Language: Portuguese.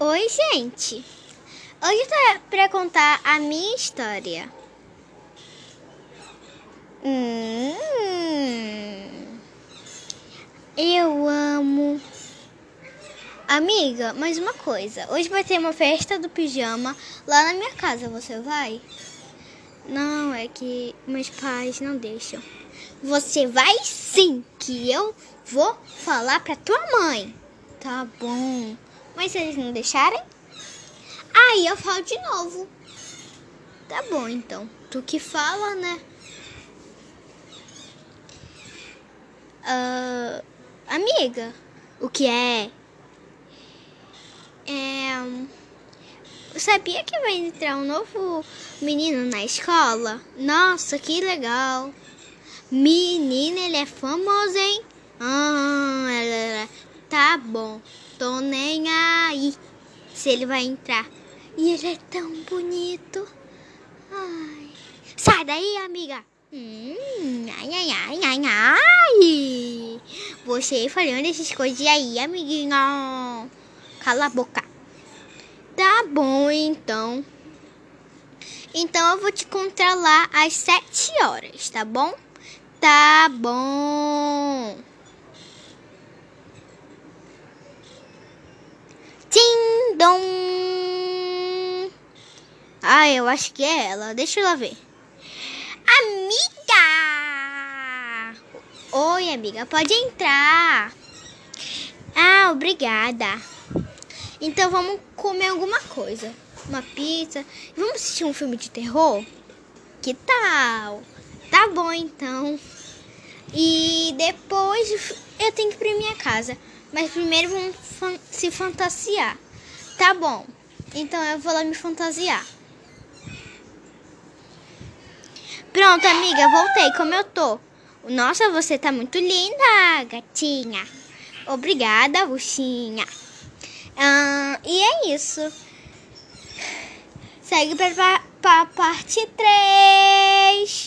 Oi, gente! Hoje tá pra contar a minha história. Hum, eu amo. Amiga, mais uma coisa. Hoje vai ter uma festa do pijama lá na minha casa. Você vai? Não, é que meus pais não deixam. Você vai sim, que eu vou falar pra tua mãe. Tá bom. Mas se eles não deixarem, aí eu falo de novo. Tá bom, então. Tu que fala, né? Uh, amiga, o que é? É. Sabia que vai entrar um novo menino na escola? Nossa, que legal! Menina, ele é famoso, hein? Ah, tá bom. Tô nem aí se ele vai entrar. E ele é tão bonito. Ai. Sai daí, amiga. Hum, ai, ai, ai, ai, ai. Você falando essas coisas aí, amiguinho. Cala a boca. Tá bom, então. Então eu vou te encontrar lá às sete horas, tá bom? Tá bom. Ah, eu acho que é ela. Deixa eu ver. Amiga! Oi, amiga. Pode entrar. Ah, obrigada. Então vamos comer alguma coisa. Uma pizza. Vamos assistir um filme de terror? Que tal? Tá bom, então. E depois eu tenho que ir pra minha casa. Mas primeiro vamos se fantasiar. Tá bom. Então eu vou lá me fantasiar. Pronto, amiga, voltei como eu tô. Nossa, você tá muito linda, gatinha. Obrigada, buchinha. Ah, e é isso. Segue para a parte 3.